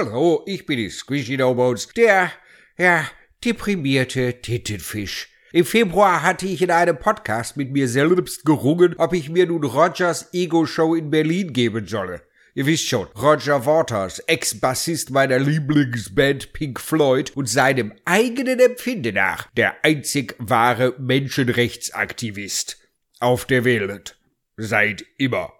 Hallo, ich bin die Squishy No Bones, der, ja, deprimierte Tittenfisch. Im Februar hatte ich in einem Podcast mit mir selbst gerungen, ob ich mir nun Rogers Ego-Show in Berlin geben solle. Ihr wisst schon, Roger Waters, Ex-Bassist meiner Lieblingsband Pink Floyd und seinem eigenen Empfinden nach der einzig wahre Menschenrechtsaktivist auf der Welt. Seit immer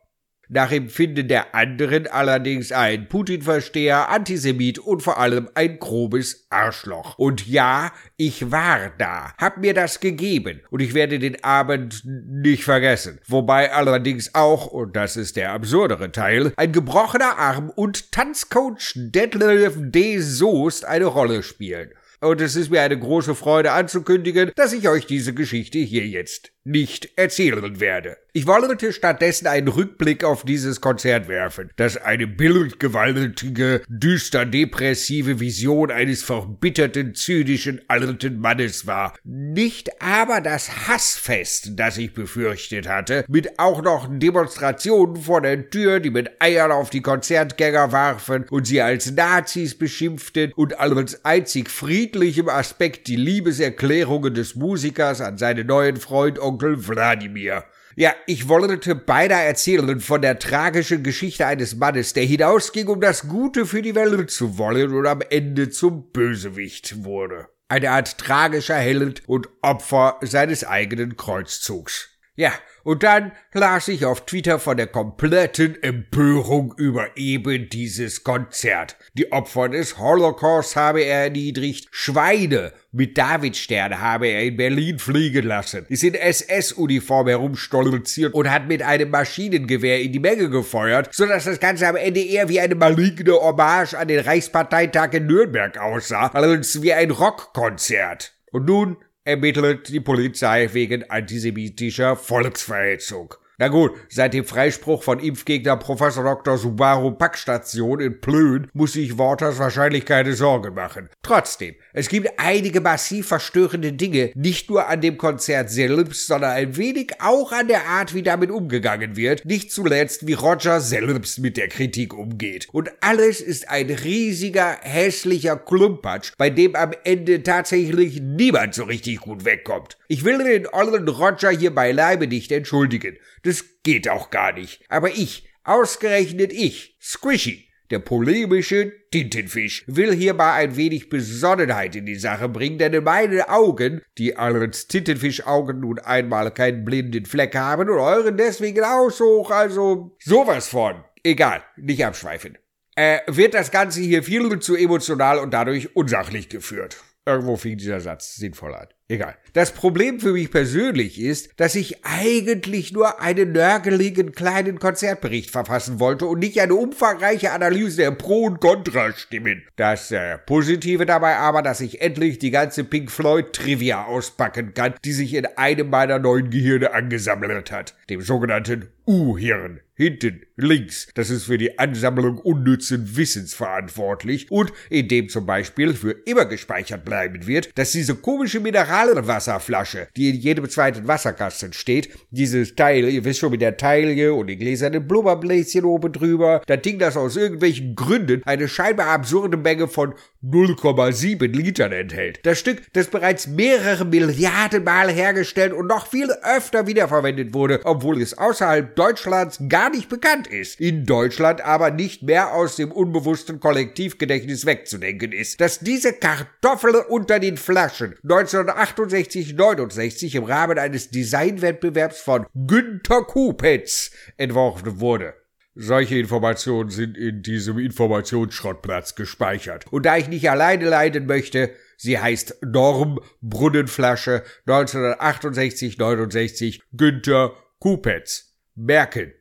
nach Empfinden der anderen allerdings ein Putin-Versteher, Antisemit und vor allem ein grobes Arschloch. Und ja, ich war da, hab mir das gegeben und ich werde den Abend nicht vergessen. Wobei allerdings auch, und das ist der absurdere Teil, ein gebrochener Arm und Tanzcoach Detlef D. Soest eine Rolle spielen. Und es ist mir eine große Freude anzukündigen, dass ich euch diese Geschichte hier jetzt nicht erzählen werde. Ich wollte stattdessen einen Rückblick auf dieses Konzert werfen, das eine bildgewaltige, düster depressive Vision eines verbitterten, zynischen alten Mannes war. Nicht aber das Hassfest, das ich befürchtet hatte, mit auch noch Demonstrationen vor der Tür, die mit Eiern auf die Konzertgänger warfen und sie als Nazis beschimpften und als einzig friedlichem Aspekt die Liebeserklärungen des Musikers an seinen neuen Freund Onkel Onkel Wladimir. Ja, ich wollte beide erzählen von der tragischen Geschichte eines Mannes, der hinausging, um das Gute für die Welt zu wollen und am Ende zum Bösewicht wurde. Eine Art tragischer Held und Opfer seines eigenen Kreuzzugs. Ja, und dann las ich auf Twitter von der kompletten Empörung über eben dieses Konzert. Die Opfer des Holocaust habe er erniedrigt, Schweine mit Davidstern habe er in Berlin fliegen lassen, ist in SS-Uniform herumstolziert und hat mit einem Maschinengewehr in die Menge gefeuert, sodass das Ganze am Ende eher wie eine maligne Hommage an den Reichsparteitag in Nürnberg aussah, als wie ein Rockkonzert. Und nun ermittelt die Polizei wegen antisemitischer Volksverhetzung. Na gut, seit dem Freispruch von Impfgegner Professor Dr. Subaru Packstation in Plön muss sich Waters wahrscheinlich keine Sorgen machen. Trotzdem, es gibt einige massiv verstörende Dinge, nicht nur an dem Konzert selbst, sondern ein wenig auch an der Art, wie damit umgegangen wird, nicht zuletzt, wie Roger selbst mit der Kritik umgeht. Und alles ist ein riesiger, hässlicher Klumpatsch, bei dem am Ende tatsächlich niemand so richtig gut wegkommt. Ich will den ollen Roger hier beileibe nicht entschuldigen. Das geht auch gar nicht. Aber ich, ausgerechnet ich, Squishy, der polemische Tintenfisch will hierbei ein wenig Besonnenheit in die Sache bringen, denn in meinen Augen, die allerdings Tintenfischaugen nun einmal keinen blinden Fleck haben und euren deswegen auch so, also sowas von. Egal, nicht abschweifen. Äh, wird das Ganze hier viel zu emotional und dadurch unsachlich geführt. Irgendwo fing dieser Satz sinnvoll an. Egal. Das Problem für mich persönlich ist, dass ich eigentlich nur einen nörgeligen kleinen Konzertbericht verfassen wollte und nicht eine umfangreiche Analyse der Pro- und Kontrastimmen. Das äh, Positive dabei aber, dass ich endlich die ganze Pink Floyd Trivia auspacken kann, die sich in einem meiner neuen Gehirne angesammelt hat, dem sogenannten U-Hirn hinten links. Das ist für die Ansammlung unnützen Wissens verantwortlich und in dem zum Beispiel für immer gespeichert bleiben wird, dass diese komische Mineralwasserflasche, die in jedem zweiten Wasserkasten steht, dieses Teil, ihr wisst schon mit der Taille und den gläsernen Blubberbläschen oben drüber, das Ding, das aus irgendwelchen Gründen eine scheinbar absurde Menge von 0,7 Litern enthält. Das Stück, das bereits mehrere Milliarden Mal hergestellt und noch viel öfter wiederverwendet wurde, obwohl es außerhalb Deutschlands gar nicht bekannt ist. In Deutschland aber nicht mehr aus dem unbewussten Kollektivgedächtnis wegzudenken ist. Dass diese Kartoffel unter den Flaschen 1968-69 im Rahmen eines Designwettbewerbs von Günter Kupetz entworfen wurde. Solche Informationen sind in diesem Informationsschrottplatz gespeichert. Und da ich nicht alleine leiden möchte, sie heißt Norm Brunnenflasche 1968-69 Günther Kupetz. Merken.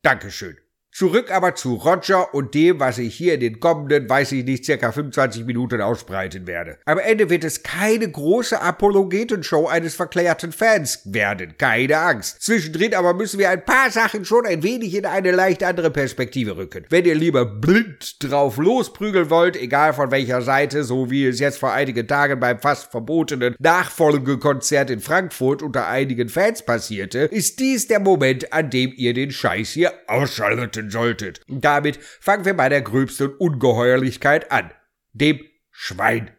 Dankeschön. Zurück aber zu Roger und dem, was ich hier in den kommenden, weiß ich nicht, circa 25 Minuten ausbreiten werde. Am Ende wird es keine große Apologetenshow eines verklärten Fans werden, keine Angst. Zwischendrin aber müssen wir ein paar Sachen schon ein wenig in eine leicht andere Perspektive rücken. Wenn ihr lieber blind drauf losprügeln wollt, egal von welcher Seite, so wie es jetzt vor einigen Tagen beim fast verbotenen Nachfolgekonzert in Frankfurt unter einigen Fans passierte, ist dies der Moment, an dem ihr den Scheiß hier ausschalten wissen solltet. Damit fangen wir bei der gröbsten Ungeheuerlichkeit an. Dem Schwein.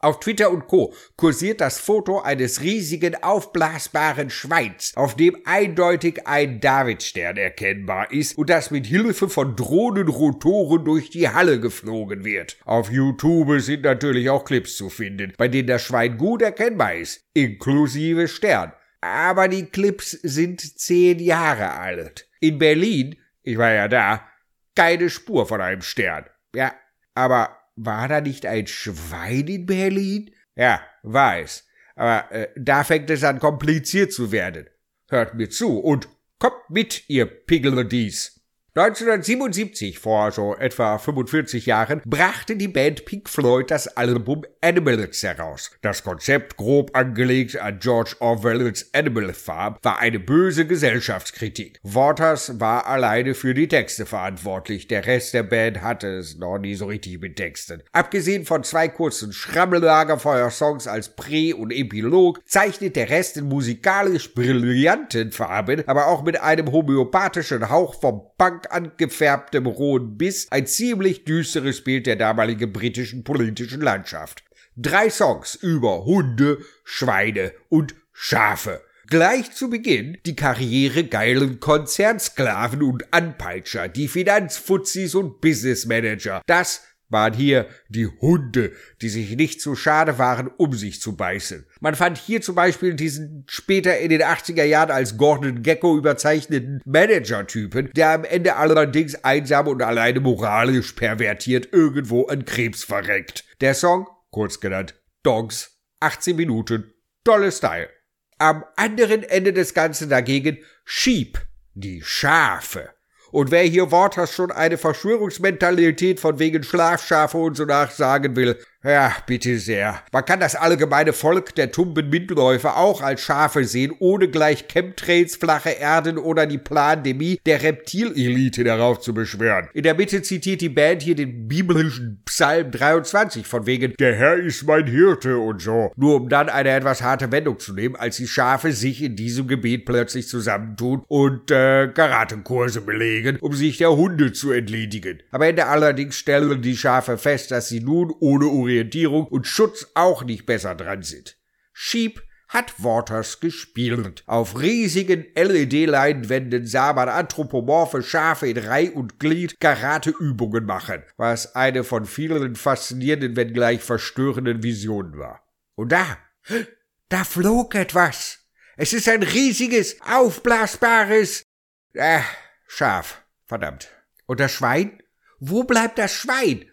Auf Twitter und Co. kursiert das Foto eines riesigen aufblasbaren Schweins, auf dem eindeutig ein Davidstern erkennbar ist und das mit Hilfe von Drohnenrotoren durch die Halle geflogen wird. Auf YouTube sind natürlich auch Clips zu finden, bei denen das Schwein gut erkennbar ist, inklusive Stern. Aber die Clips sind zehn Jahre alt. In Berlin, ich war ja da, keine Spur von einem Stern. Ja, aber war da nicht ein Schwein in Berlin? Ja, weiß. Aber äh, da fängt es an kompliziert zu werden. Hört mir zu und kommt mit, ihr Piggelodies. 1977, vor so etwa 45 Jahren, brachte die Band Pink Floyd das Album Animals heraus. Das Konzept, grob angelegt an George Orwells Animal Farm, war eine böse Gesellschaftskritik. Waters war alleine für die Texte verantwortlich, der Rest der Band hatte es noch nie so richtig mit Texten. Abgesehen von zwei kurzen Schrammellagerfeuer-Songs als Prä- und Epilog, zeichnet der Rest in musikalisch brillanten Farben, aber auch mit einem homöopathischen Hauch vom Punk angefärbtem rohen Biss ein ziemlich düsteres Bild der damaligen britischen politischen Landschaft. Drei Songs über Hunde, Schweine und Schafe. Gleich zu Beginn die Karriere geilen Konzernsklaven und Anpeitscher, die Finanzfuzis und Businessmanager. Das waren hier die Hunde, die sich nicht zu schade waren, um sich zu beißen. Man fand hier zum Beispiel diesen später in den 80er Jahren als Gordon Gecko überzeichneten Manager-Typen, der am Ende allerdings einsam und alleine moralisch pervertiert irgendwo an Krebs verreckt. Der Song, kurz genannt Dogs, 18 Minuten, tolle Style. Am anderen Ende des Ganzen dagegen Sheep, die Schafe. Und wer hier Worters schon eine Verschwörungsmentalität von wegen Schlafschafe und so nachsagen will, ja, bitte sehr. Man kann das allgemeine Volk der tumben Mitläufer auch als Schafe sehen, ohne gleich Chemtrails, flache Erden oder die Plandemie der Reptilelite darauf zu beschwören. In der Mitte zitiert die Band hier den biblischen Psalm 23 von wegen Der Herr ist mein Hirte und so. Nur um dann eine etwas harte Wendung zu nehmen, als die Schafe sich in diesem Gebet plötzlich zusammentun und äh, Karatekurse belegen, um sich der Hunde zu entledigen. Am Ende allerdings stellen die Schafe fest, dass sie nun ohne Urin Orientierung und Schutz auch nicht besser dran sind. Sheep hat Waters gespielt. Auf riesigen LED-Leinwänden sah man anthropomorphe Schafe in Reih und Glied Karateübungen machen, was eine von vielen faszinierenden, wenngleich verstörenden Visionen war. Und da, da flog etwas. Es ist ein riesiges, aufblasbares, äh, Schaf. Verdammt. Und das Schwein? Wo bleibt das Schwein?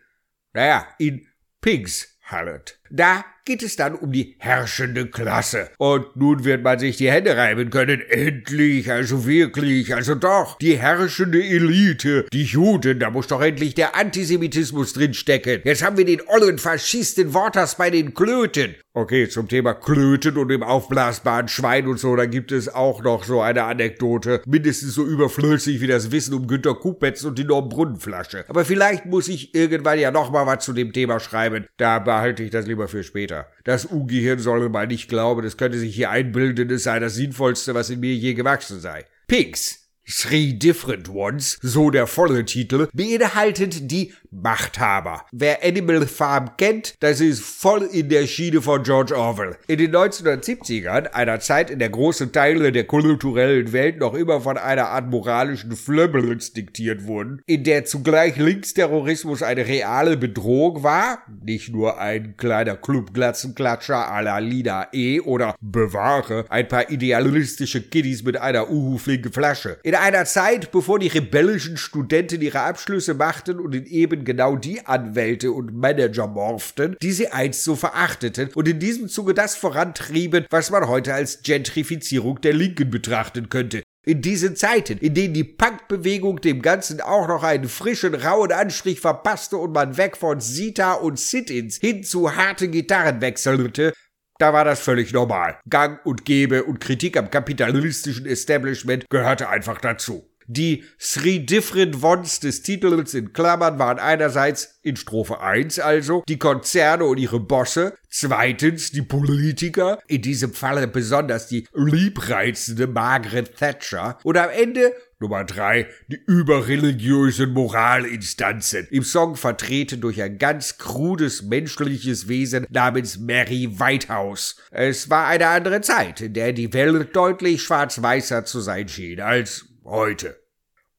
Naja, in Pigs Hallet. Da geht es dann um die herrschende Klasse. Und nun wird man sich die Hände reiben können. Endlich, also wirklich, also doch. Die herrschende Elite, die Juden, da muss doch endlich der Antisemitismus drinstecken. Jetzt haben wir den ollen Faschisten Worters bei den Klöten. Okay, zum Thema Klöten und dem aufblasbaren Schwein und so, da gibt es auch noch so eine Anekdote. Mindestens so überflüssig wie das Wissen um Günter Kupetz und die Normbrunnenflasche. Aber vielleicht muss ich irgendwann ja noch mal was zu dem Thema schreiben. Da behalte ich das lieber für später. Das U-Gehirn soll mal nicht glauben, es könnte sich hier einbilden, es sei das Sinnvollste, was in mir je gewachsen sei. Pigs. Three Different Ones, so der volle Titel, beinhaltet die Machthaber. Wer Animal Farm kennt, das ist voll in der Schiene von George Orwell. In den 1970ern, einer Zeit, in der große Teile der kulturellen Welt noch immer von einer Art moralischen Flöbbelns diktiert wurden, in der zugleich Linksterrorismus eine reale Bedrohung war, nicht nur ein kleiner Clubglatzenklatscher à la Lina E. oder bewahre ein paar idealistische Kiddies mit einer uhu-flinken Flasche. In einer Zeit, bevor die rebellischen Studenten ihre Abschlüsse machten und in eben genau die Anwälte und Manager morften, die sie einst so verachteten und in diesem Zuge das vorantrieben, was man heute als Gentrifizierung der Linken betrachten könnte. In diesen Zeiten, in denen die Punkbewegung dem Ganzen auch noch einen frischen, rauen Anstrich verpasste und man weg von Sita und Sit-ins hin zu harten Gitarren wechselte, da war das völlig normal. Gang und Gebe und Kritik am kapitalistischen Establishment gehörte einfach dazu. Die Three Different Ones des Titels in Klammern waren einerseits in Strophe 1 also die Konzerne und ihre Bosse, zweitens die Politiker, in diesem Falle besonders die liebreizende Margaret Thatcher und am Ende Nummer drei, die überreligiösen Moralinstanzen. Im Song vertreten durch ein ganz krudes menschliches Wesen namens Mary Whitehouse. Es war eine andere Zeit, in der die Welt deutlich schwarz-weißer zu sein schien als heute.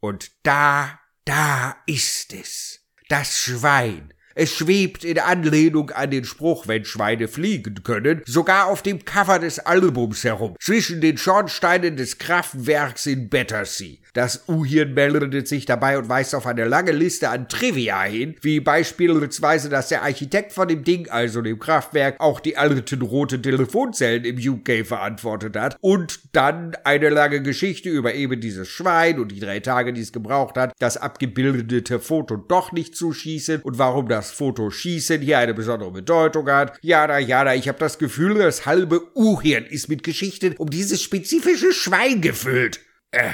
Und da, da ist es. Das Schwein. Es schwebt in Anlehnung an den Spruch, wenn Schweine fliegen können, sogar auf dem Cover des Albums herum, zwischen den Schornsteinen des Kraftwerks in Battersea. Das U-Hirn meldet sich dabei und weist auf eine lange Liste an Trivia hin, wie beispielsweise, dass der Architekt von dem Ding, also dem Kraftwerk, auch die alten roten Telefonzellen im UK verantwortet hat und dann eine lange Geschichte über eben dieses Schwein und die drei Tage, die es gebraucht hat, das abgebildete Foto doch nicht zu schießen und warum das Foto schießen hier eine besondere Bedeutung hat. Jada, jada, ich habe das Gefühl, das halbe U-Hirn ist mit Geschichten um dieses spezifische Schwein gefüllt. Äh,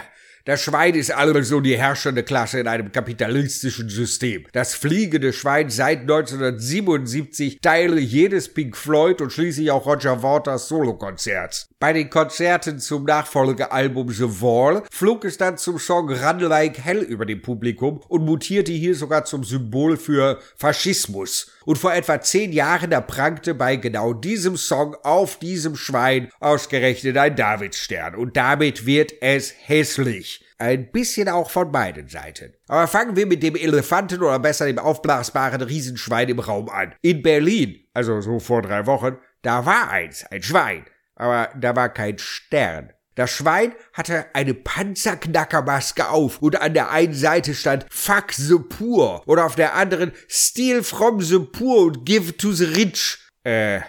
das Schwein ist also die herrschende Klasse in einem kapitalistischen System. Das fliegende Schwein seit 1977 Teil jedes Pink Floyd und schließlich auch Roger Waters Solokonzerts. Bei den Konzerten zum Nachfolgealbum The Wall flog es dann zum Song Run Like Hell über dem Publikum und mutierte hier sogar zum Symbol für Faschismus. Und vor etwa zehn Jahren da prangte bei genau diesem Song auf diesem Schwein ausgerechnet ein Davidstern. Und damit wird es hässlich. Ein bisschen auch von beiden Seiten. Aber fangen wir mit dem Elefanten oder besser dem aufblasbaren Riesenschwein im Raum an. In Berlin, also so vor drei Wochen, da war eins, ein Schwein. Aber da war kein Stern. Das Schwein hatte eine Panzerknackermaske auf und an der einen Seite stand Fuck the Poor und auf der anderen Steal from the Poor and give to the rich. Äh,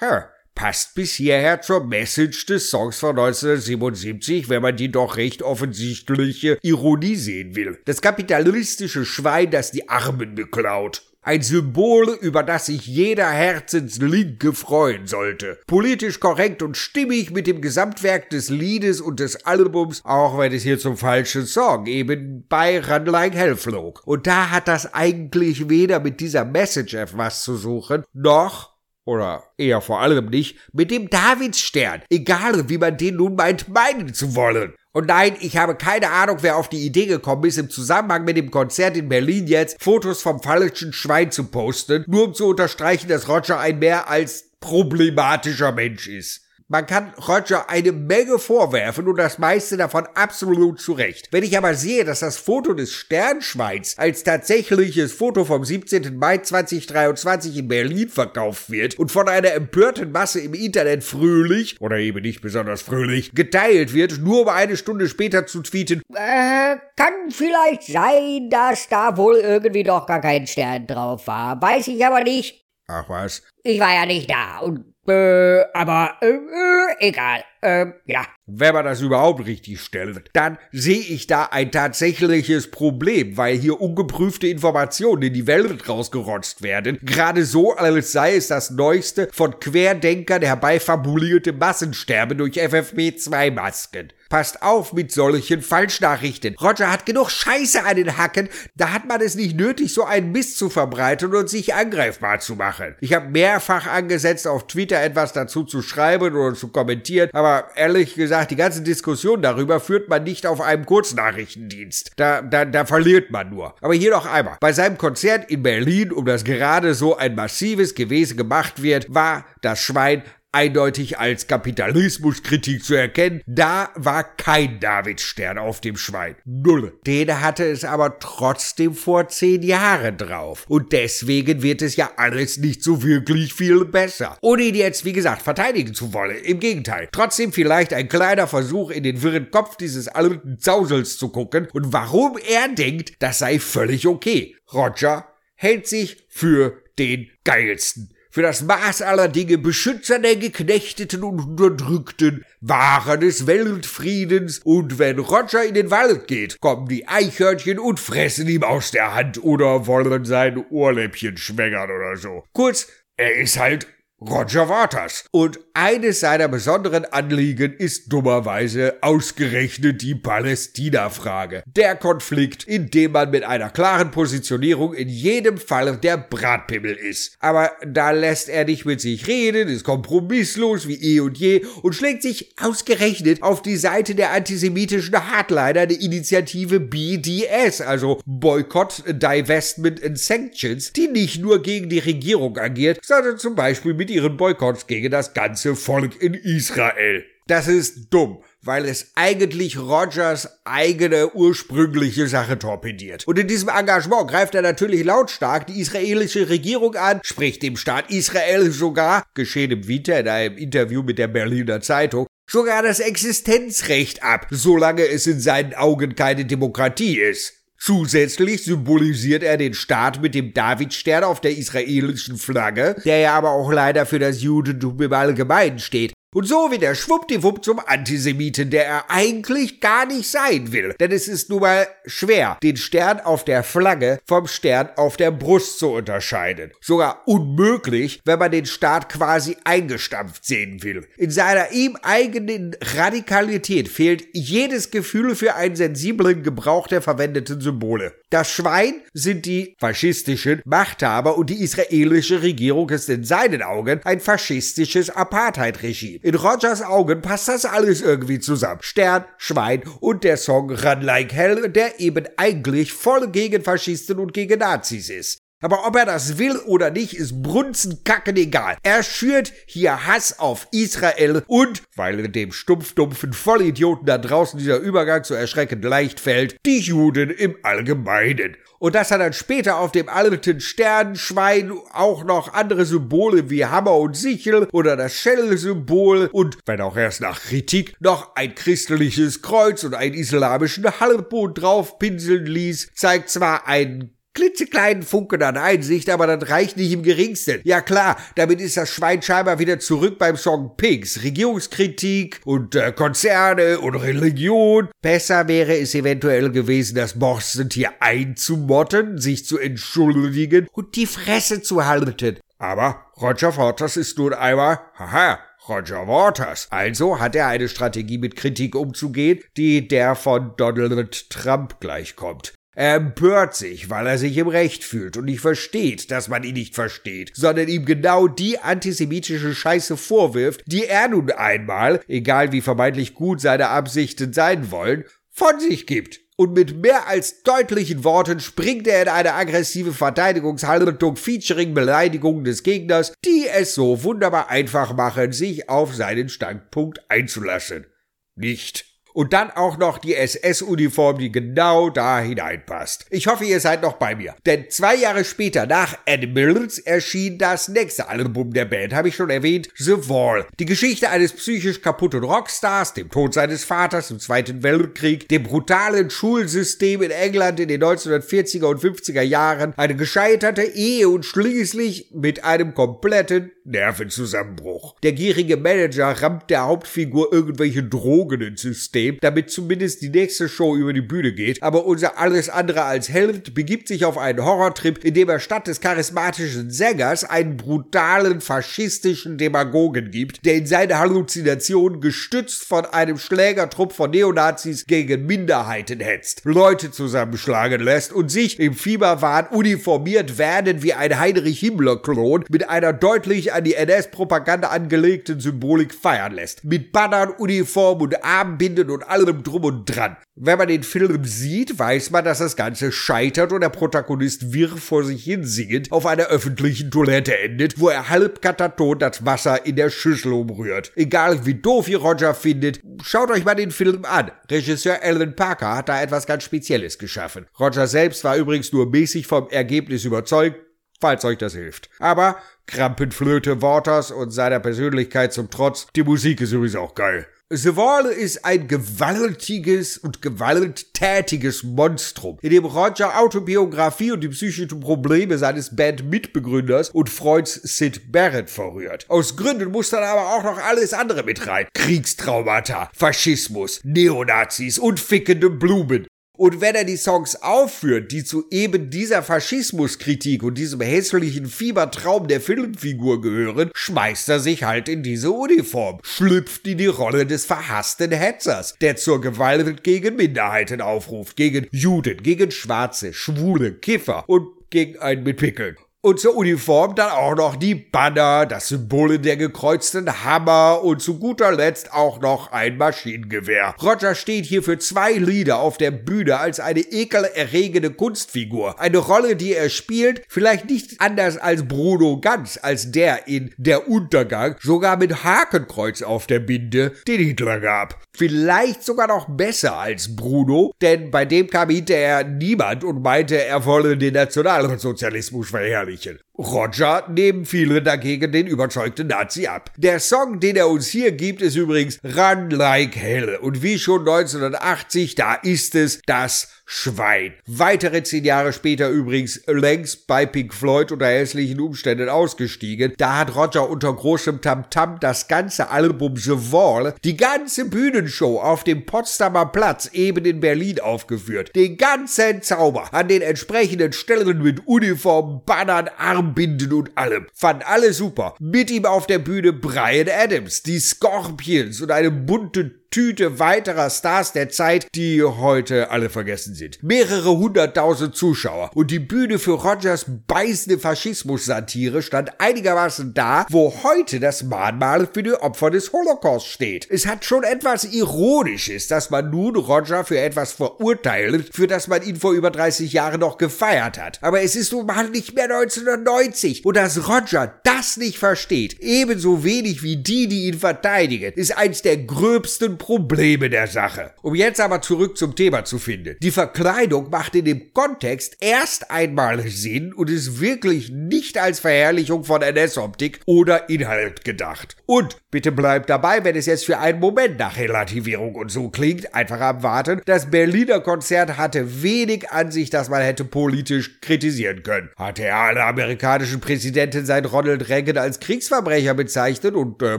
huh, passt bis hierher zur Message des Songs von 1977, wenn man die doch recht offensichtliche Ironie sehen will. Das kapitalistische Schwein, das die Armen beklaut. Ein Symbol, über das sich jeder Herzenslinke freuen sollte. Politisch korrekt und stimmig mit dem Gesamtwerk des Liedes und des Albums, auch wenn es hier zum falschen Song eben bei Run Like Hell flog. Und da hat das eigentlich weder mit dieser Message etwas zu suchen, noch oder eher vor allem nicht, mit dem Davidsstern, egal wie man den nun meint meinen zu wollen. Und nein, ich habe keine Ahnung, wer auf die Idee gekommen ist, im Zusammenhang mit dem Konzert in Berlin jetzt Fotos vom falschen Schwein zu posten, nur um zu unterstreichen, dass Roger ein mehr als problematischer Mensch ist. Man kann Roger eine Menge vorwerfen und das meiste davon absolut zu Recht. Wenn ich aber sehe, dass das Foto des Sternschweins als tatsächliches Foto vom 17. Mai 2023 in Berlin verkauft wird und von einer empörten Masse im Internet fröhlich oder eben nicht besonders fröhlich geteilt wird, nur um eine Stunde später zu tweeten, äh, kann vielleicht sein, dass da wohl irgendwie doch gar kein Stern drauf war. Weiß ich aber nicht. Ach was? Ich war ja nicht da und äh, aber äh, äh, egal. Äh, ja. Wenn man das überhaupt richtig stellt, dann sehe ich da ein tatsächliches Problem, weil hier ungeprüfte Informationen in die Welt rausgerotzt werden. Gerade so, als sei es das neueste von Querdenkern herbeifabulierte Massensterben durch FFP2-Masken. Passt auf mit solchen Falschnachrichten. Roger hat genug Scheiße an den Hacken, da hat man es nicht nötig, so einen Mist zu verbreiten und sich angreifbar zu machen. Ich habe mehrfach angesetzt, auf Twitter etwas dazu zu schreiben oder zu kommentieren, aber ehrlich gesagt, die ganze Diskussion darüber führt man nicht auf einem Kurznachrichtendienst. Da, da, da verliert man nur. Aber hier noch einmal. Bei seinem Konzert in Berlin, um das gerade so ein massives Gewesen gemacht wird, war das Schwein eindeutig als Kapitalismuskritik zu erkennen. Da war kein Davidstern auf dem Schwein. Null. Den hatte es aber trotzdem vor zehn Jahren drauf. Und deswegen wird es ja alles nicht so wirklich viel besser. Ohne ihn jetzt, wie gesagt, verteidigen zu wollen. Im Gegenteil. Trotzdem vielleicht ein kleiner Versuch, in den wirren Kopf dieses alten Zausels zu gucken und warum er denkt, das sei völlig okay. Roger hält sich für den geilsten für das Maß aller Dinge Beschützer der Geknechteten und Unterdrückten, Wahrer des Weltfriedens, und wenn Roger in den Wald geht, kommen die Eichhörnchen und fressen ihm aus der Hand oder wollen sein Ohrläppchen schwängern oder so. Kurz, er ist halt Roger Waters. Und eines seiner besonderen Anliegen ist dummerweise ausgerechnet die Palästina-Frage. Der Konflikt, in dem man mit einer klaren Positionierung in jedem Fall der Bratpimmel ist. Aber da lässt er nicht mit sich reden, ist kompromisslos wie eh und je und schlägt sich ausgerechnet auf die Seite der antisemitischen Hardliner der Initiative BDS, also Boycott, Divestment and Sanctions, die nicht nur gegen die Regierung agiert, sondern zum Beispiel mit ihren Boykotts gegen das ganze Volk in Israel. Das ist dumm, weil es eigentlich Rogers eigene ursprüngliche Sache torpediert. Und in diesem Engagement greift er natürlich lautstark die israelische Regierung an, spricht dem Staat Israel sogar, geschehen im Winter in einem Interview mit der Berliner Zeitung, sogar das Existenzrecht ab, solange es in seinen Augen keine Demokratie ist. Zusätzlich symbolisiert er den Staat mit dem Davidstern auf der israelischen Flagge, der ja aber auch leider für das Judentum im Allgemeinen steht. Und so wird er schwuppdiwupp zum Antisemiten, der er eigentlich gar nicht sein will. Denn es ist nun mal schwer, den Stern auf der Flagge vom Stern auf der Brust zu unterscheiden. Sogar unmöglich, wenn man den Staat quasi eingestampft sehen will. In seiner ihm eigenen Radikalität fehlt jedes Gefühl für einen sensiblen Gebrauch der verwendeten Symbole. Das Schwein sind die faschistischen Machthaber und die israelische Regierung ist in seinen Augen ein faschistisches Apartheid-Regime. In Rogers Augen passt das alles irgendwie zusammen. Stern, Schwein und der Song Run Like Hell, der eben eigentlich voll gegen Faschisten und gegen Nazis ist. Aber ob er das will oder nicht, ist brunzenkacken egal. Er schürt hier Hass auf Israel und, weil dem stumpfdumpfen Vollidioten da draußen dieser Übergang so erschreckend leicht fällt, die Juden im Allgemeinen und dass er dann später auf dem alten Sternschwein auch noch andere Symbole wie Hammer und Sichel oder das Shell-Symbol und, wenn auch erst nach Kritik, noch ein christliches Kreuz und einen islamischen Halbmond draufpinseln ließ, zeigt zwar einen klitzekleinen Funken an Einsicht, aber das reicht nicht im geringsten. Ja klar, damit ist das Schwein scheinbar wieder zurück beim Song Pigs. Regierungskritik und äh, Konzerne und Religion. Besser wäre es eventuell gewesen, das Morstentier einzumotten, sich zu entschuldigen und die Fresse zu halten. Aber Roger Waters ist nun einmal, haha, Roger Waters. Also hat er eine Strategie mit Kritik umzugehen, die der von Donald Trump gleichkommt. Er empört sich, weil er sich im Recht fühlt und nicht versteht, dass man ihn nicht versteht, sondern ihm genau die antisemitische Scheiße vorwirft, die er nun einmal, egal wie vermeintlich gut seine Absichten sein wollen, von sich gibt. Und mit mehr als deutlichen Worten springt er in eine aggressive Verteidigungshaltung featuring Beleidigungen des Gegners, die es so wunderbar einfach machen, sich auf seinen Standpunkt einzulassen. Nicht und dann auch noch die SS-Uniform, die genau da hineinpasst. Ich hoffe, ihr seid noch bei mir. Denn zwei Jahre später, nach Animals, erschien das nächste Album der Band, habe ich schon erwähnt, The Wall. Die Geschichte eines psychisch kaputten Rockstars, dem Tod seines Vaters im Zweiten Weltkrieg, dem brutalen Schulsystem in England in den 1940er und 50er Jahren, eine gescheiterte Ehe und schließlich mit einem kompletten Nervenzusammenbruch. Der gierige Manager rammt der Hauptfigur irgendwelche Drogen ins System, damit zumindest die nächste Show über die Bühne geht, aber unser alles andere als Held begibt sich auf einen Horrortrip, in dem er statt des charismatischen Sängers einen brutalen faschistischen Demagogen gibt, der in seine Halluzination gestützt von einem Schlägertrupp von Neonazis gegen Minderheiten hetzt, Leute zusammenschlagen lässt und sich im Fieberwahn uniformiert werden wie ein Heinrich Himmler-Klon mit einer deutlich an die NS-Propaganda angelegten Symbolik feiern lässt. Mit Bannern, Uniform und Armbinden und allem drum und dran. Wenn man den Film sieht, weiß man, dass das Ganze scheitert und der Protagonist wirr vor sich hin singend auf einer öffentlichen Toilette endet, wo er halb kataton das Wasser in der Schüssel umrührt. Egal wie doof ihr Roger findet, schaut euch mal den Film an. Regisseur Alan Parker hat da etwas ganz Spezielles geschaffen. Roger selbst war übrigens nur mäßig vom Ergebnis überzeugt, falls euch das hilft. Aber Krampenflöte Waters und seiner Persönlichkeit zum Trotz, die Musik ist übrigens auch geil. The Wall ist ein gewaltiges und gewalttätiges Monstrum, in dem Roger Autobiografie und die psychischen Probleme seines Bandmitbegründers und Freunds Sid Barrett verrührt. Aus Gründen muss dann aber auch noch alles andere mit rein. Kriegstraumata, Faschismus, Neonazis und fickende Blumen. Und wenn er die Songs aufführt, die zu eben dieser Faschismuskritik und diesem hässlichen Fiebertraum der Filmfigur gehören, schmeißt er sich halt in diese Uniform, schlüpft in die Rolle des verhassten Hetzers, der zur Gewalt gegen Minderheiten aufruft, gegen Juden, gegen Schwarze, Schwule, Kiffer und gegen einen mit Pickeln und zur Uniform dann auch noch die Banner, das Symbol der gekreuzten Hammer und zu guter Letzt auch noch ein Maschinengewehr. Roger steht hier für zwei Lieder auf der Bühne als eine ekelerregende Kunstfigur. Eine Rolle, die er spielt, vielleicht nicht anders als Bruno Ganz, als der in Der Untergang, sogar mit Hakenkreuz auf der Binde, den Hitler gab. Vielleicht sogar noch besser als Bruno, denn bei dem kam hinterher niemand und meinte, er wolle den Nationalsozialismus verherrlichen. region Roger nehmen viele dagegen den überzeugten Nazi ab. Der Song, den er uns hier gibt, ist übrigens Run Like Hell. Und wie schon 1980, da ist es das Schwein. Weitere zehn Jahre später übrigens längst bei Pink Floyd unter hässlichen Umständen ausgestiegen. Da hat Roger unter großem Tamtam -Tam das ganze Album The Wall, die ganze Bühnenshow auf dem Potsdamer Platz eben in Berlin aufgeführt. Den ganzen Zauber an den entsprechenden Stellen mit Uniformen, Bannern, Armbinden und allem. Fanden alle super. Mit ihm auf der Bühne Brian Adams, die Scorpions und eine bunte Tüte weiterer Stars der Zeit, die heute alle vergessen sind. Mehrere hunderttausend Zuschauer und die Bühne für Rogers beißende Faschismus-Satire stand einigermaßen da, wo heute das Mahnmal für die Opfer des Holocaust steht. Es hat schon etwas Ironisches, dass man nun Roger für etwas verurteilt, für das man ihn vor über 30 Jahren noch gefeiert hat. Aber es ist nun mal nicht mehr 1990 und dass Roger das nicht versteht, ebenso wenig wie die, die ihn verteidigen, ist eins der gröbsten Probleme der Sache. Um jetzt aber zurück zum Thema zu finden. Die Verkleidung macht in dem Kontext erst einmal Sinn und ist wirklich nicht als Verherrlichung von NS-Optik oder Inhalt gedacht. Und bitte bleibt dabei, wenn es jetzt für einen Moment nach Relativierung und so klingt, einfach abwarten. Das Berliner Konzert hatte wenig an sich, dass man hätte politisch kritisieren können. Hatte er alle amerikanischen Präsidenten seit Ronald Reagan als Kriegsverbrecher bezeichnet und äh,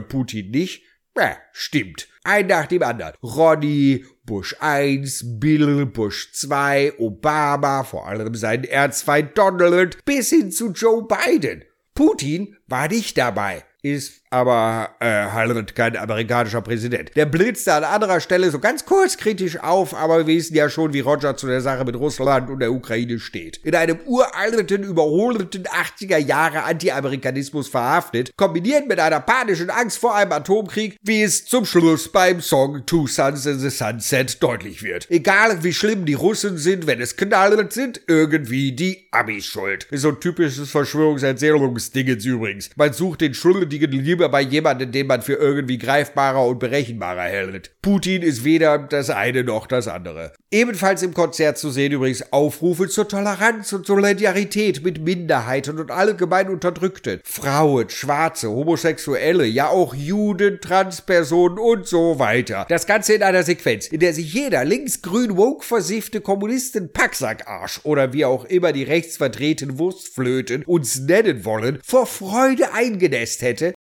Putin nicht? Ja, stimmt. Ein nach dem anderen. Ronny, Bush 1, Bill, Bush 2, Obama, vor allem sein Erzfeind Donald, bis hin zu Joe Biden. Putin war nicht dabei, ist aber äh, halt kein amerikanischer Präsident. Der blitzt an anderer Stelle so ganz kurz kritisch auf, aber wir wissen ja schon, wie Roger zu der Sache mit Russland und der Ukraine steht. In einem uralten, überholten 80er Jahre Anti-Amerikanismus verhaftet, kombiniert mit einer panischen Angst vor einem Atomkrieg, wie es zum Schluss beim Song Two Suns in the Sunset deutlich wird. Egal wie schlimm die Russen sind, wenn es knallt, sind irgendwie die Amis schuld. Ist so ein typisches Verschwörungserzählungsdingens übrigens. Man sucht den Schuldigen lieber lieber bei jemandem, den man für irgendwie greifbarer und berechenbarer hält. Putin ist weder das eine noch das andere. Ebenfalls im Konzert zu sehen übrigens Aufrufe zur Toleranz und Solidarität mit Minderheiten und allgemein Unterdrückten. Frauen, Schwarze, Homosexuelle, ja auch Juden, Transpersonen und so weiter. Das Ganze in einer Sequenz, in der sich jeder linksgrün woke versiffte Kommunisten Packsackarsch oder wie auch immer die rechtsvertretenen Wurstflöten uns nennen wollen, vor Freude eingenässt hätte,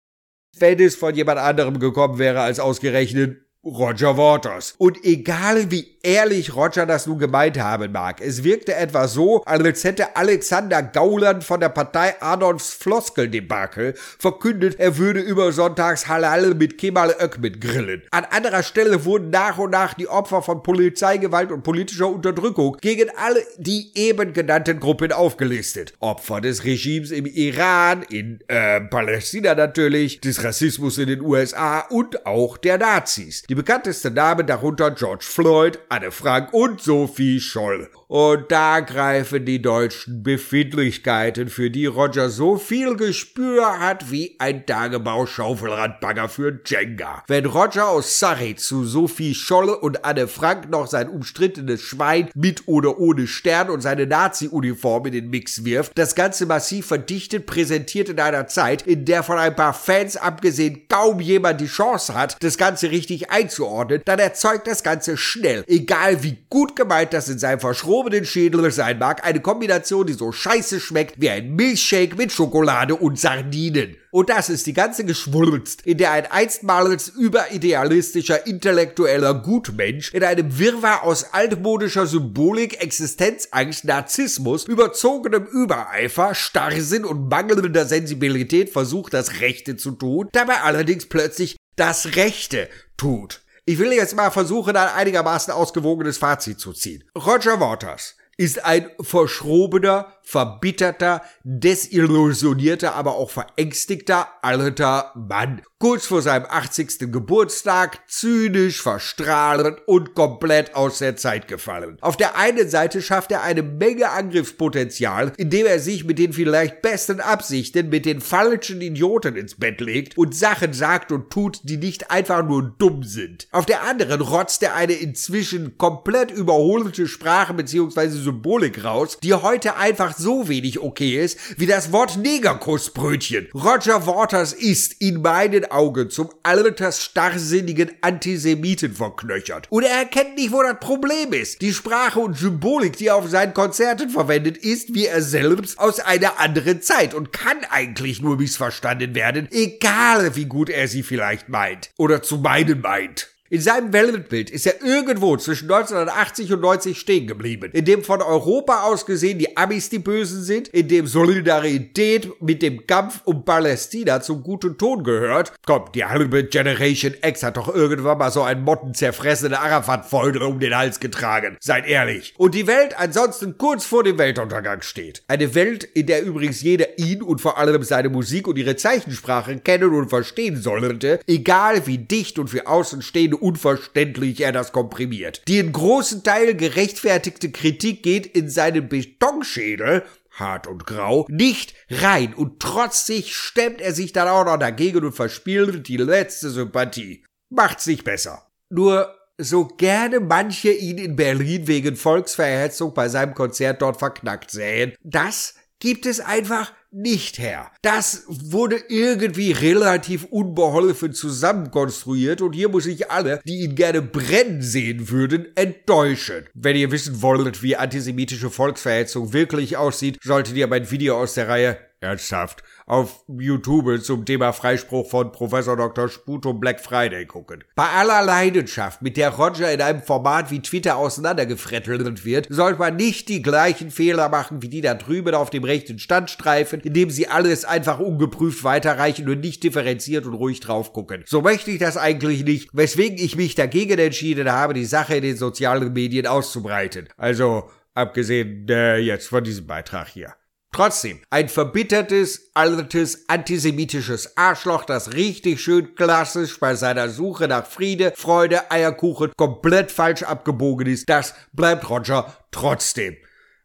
wenn es von jemand anderem gekommen wäre als ausgerechnet Roger Waters. Und egal wie ehrlich Roger das nun gemeint haben mag, es wirkte etwa so, als hätte Alexander Gauland von der Partei Adolfs Floskeldebakel verkündet, er würde über Sonntags Halal mit Kemal Ökmet grillen. An anderer Stelle wurden nach und nach die Opfer von Polizeigewalt und politischer Unterdrückung gegen alle die eben genannten Gruppen aufgelistet. Opfer des Regimes im Iran, in äh, Palästina natürlich, des Rassismus in den USA und auch der Nazis. Die bekanntesten Namen darunter George Floyd, Anne Frank und Sophie Scholl. Und da greifen die deutschen Befindlichkeiten, für die Roger so viel Gespür hat wie ein Tagebau-Schaufelradbagger für Jenga. Wenn Roger aus Surrey zu Sophie Scholle und Anne Frank noch sein umstrittenes Schwein mit oder ohne Stern und seine Nazi-Uniform in den Mix wirft, das Ganze massiv verdichtet präsentiert in einer Zeit, in der von ein paar Fans abgesehen kaum jemand die Chance hat, das Ganze richtig einzuordnen, dann erzeugt das Ganze schnell, egal wie gut gemeint das in seinem verschrobenen Schädel sein mag, eine Kombination, die so scheiße schmeckt wie ein Milchshake mit Schokolade und Sardinen. Und das ist die ganze Geschwulst, in der ein einstmals überidealistischer, intellektueller Gutmensch in einem Wirrwarr aus altmodischer Symbolik, Existenzangst, Narzissmus, überzogenem Übereifer, Starrsinn und mangelnder Sensibilität versucht, das Rechte zu tun, dabei allerdings plötzlich das Rechte tut. Ich will jetzt mal versuchen, ein einigermaßen ausgewogenes Fazit zu ziehen. Roger Waters ist ein verschrobener, verbitterter, desillusionierter, aber auch verängstigter alter Mann. Kurz vor seinem 80. Geburtstag, zynisch, verstrahlend und komplett aus der Zeit gefallen. Auf der einen Seite schafft er eine Menge Angriffspotenzial, indem er sich mit den vielleicht besten Absichten mit den falschen Idioten ins Bett legt und Sachen sagt und tut, die nicht einfach nur dumm sind. Auf der anderen rotzt er eine inzwischen komplett überholte Sprache bzw. Symbolik raus, die heute einfach so wenig okay ist, wie das Wort Negerkussbrötchen. Roger Waters ist in meinen Augen zum altersstarrsinnigen Antisemiten verknöchert. Und er erkennt nicht, wo das Problem ist. Die Sprache und Symbolik, die er auf seinen Konzerten verwendet, ist, wie er selbst, aus einer anderen Zeit und kann eigentlich nur missverstanden werden, egal wie gut er sie vielleicht meint. Oder zu meinen meint. In seinem Weltbild ist er irgendwo zwischen 1980 und 90 stehen geblieben, in dem von Europa aus gesehen die Amis die Bösen sind, in dem Solidarität mit dem Kampf um Palästina zum guten Ton gehört. Komm, die halbe Generation X hat doch irgendwann mal so einen mottenzerfressenen Arafat-Feudel um den Hals getragen. Seid ehrlich. Und die Welt ansonsten kurz vor dem Weltuntergang steht. Eine Welt, in der übrigens jeder ihn und vor allem seine Musik und ihre Zeichensprache kennen und verstehen sollte, egal wie dicht und wie außenstehende unverständlich er das komprimiert. Die in großen Teilen gerechtfertigte Kritik geht in seinen Betonschädel hart und grau, nicht rein und trotzig stemmt er sich dann auch noch dagegen und verspielt die letzte Sympathie. Macht's nicht besser. Nur so gerne manche ihn in Berlin wegen Volksverhetzung bei seinem Konzert dort verknackt sähen, das gibt es einfach nicht her. Das wurde irgendwie relativ unbeholfen zusammenkonstruiert und hier muss ich alle, die ihn gerne brennen sehen würden, enttäuschen. Wenn ihr wissen wollt, wie antisemitische Volksverhetzung wirklich aussieht, solltet ihr mein Video aus der Reihe ernsthaft auf YouTube zum Thema Freispruch von Professor Dr. Sputum Black Friday gucken. Bei aller Leidenschaft, mit der Roger in einem Format wie Twitter auseinandergefrettelt wird, sollte man nicht die gleichen Fehler machen wie die da drüben auf dem rechten Standstreifen, indem sie alles einfach ungeprüft weiterreichen und nicht differenziert und ruhig drauf gucken. So möchte ich das eigentlich nicht, weswegen ich mich dagegen entschieden habe, die Sache in den sozialen Medien auszubreiten. Also, abgesehen äh, jetzt von diesem Beitrag hier. Trotzdem, ein verbittertes, altes, antisemitisches Arschloch, das richtig schön klassisch bei seiner Suche nach Friede, Freude, Eierkuchen komplett falsch abgebogen ist, das bleibt Roger trotzdem.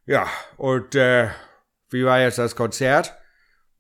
Ja, und äh, wie war jetzt das Konzert?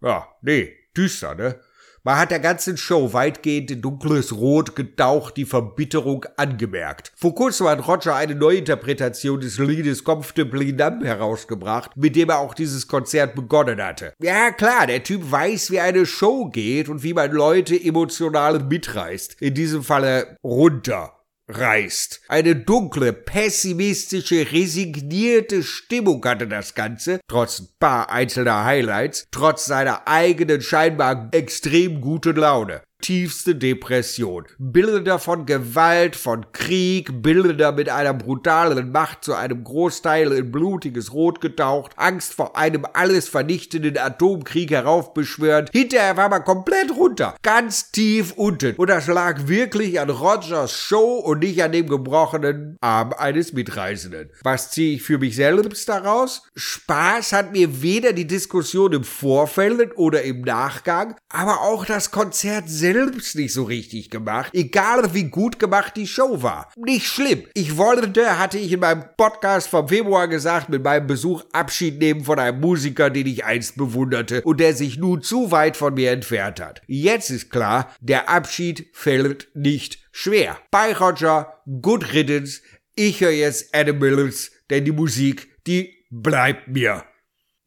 Ja, nee, düster, ne? Man hat der ganzen Show weitgehend in dunkles Rot getaucht die Verbitterung angemerkt. Vor kurzem hat Roger eine Neuinterpretation des Liedes Comfortably Numb herausgebracht, mit dem er auch dieses Konzert begonnen hatte. Ja klar, der Typ weiß, wie eine Show geht und wie man Leute emotional mitreißt. In diesem Falle runter reißt. Eine dunkle, pessimistische, resignierte Stimmung hatte das Ganze, trotz ein paar einzelner Highlights, trotz seiner eigenen scheinbar extrem guten Laune tiefste Depression. Bilder von Gewalt, von Krieg, Bilder mit einer brutalen Macht zu einem Großteil in blutiges Rot getaucht, Angst vor einem alles vernichtenden Atomkrieg heraufbeschwörend. Hinterher war man komplett runter, ganz tief unten. Und das lag wirklich an Rogers Show und nicht an dem gebrochenen Arm eines Mitreisenden. Was ziehe ich für mich selbst daraus? Spaß hat mir weder die Diskussion im Vorfeld oder im Nachgang, aber auch das Konzert selbst selbst nicht so richtig gemacht, egal wie gut gemacht die Show war. Nicht schlimm. Ich wollte, hatte ich in meinem Podcast vom Februar gesagt, mit meinem Besuch Abschied nehmen von einem Musiker, den ich einst bewunderte und der sich nun zu weit von mir entfernt hat. Jetzt ist klar, der Abschied fällt nicht schwer. Bei Roger, good riddance. Ich höre jetzt Animals, denn die Musik, die bleibt mir.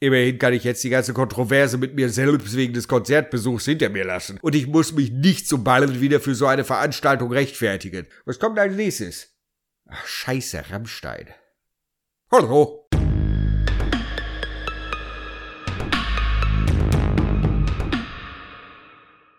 Immerhin kann ich jetzt die ganze Kontroverse mit mir selbst wegen des Konzertbesuchs hinter mir lassen. Und ich muss mich nicht so bald wieder für so eine Veranstaltung rechtfertigen. Was kommt als nächstes? Ach, scheiße, Rammstein. Hallo,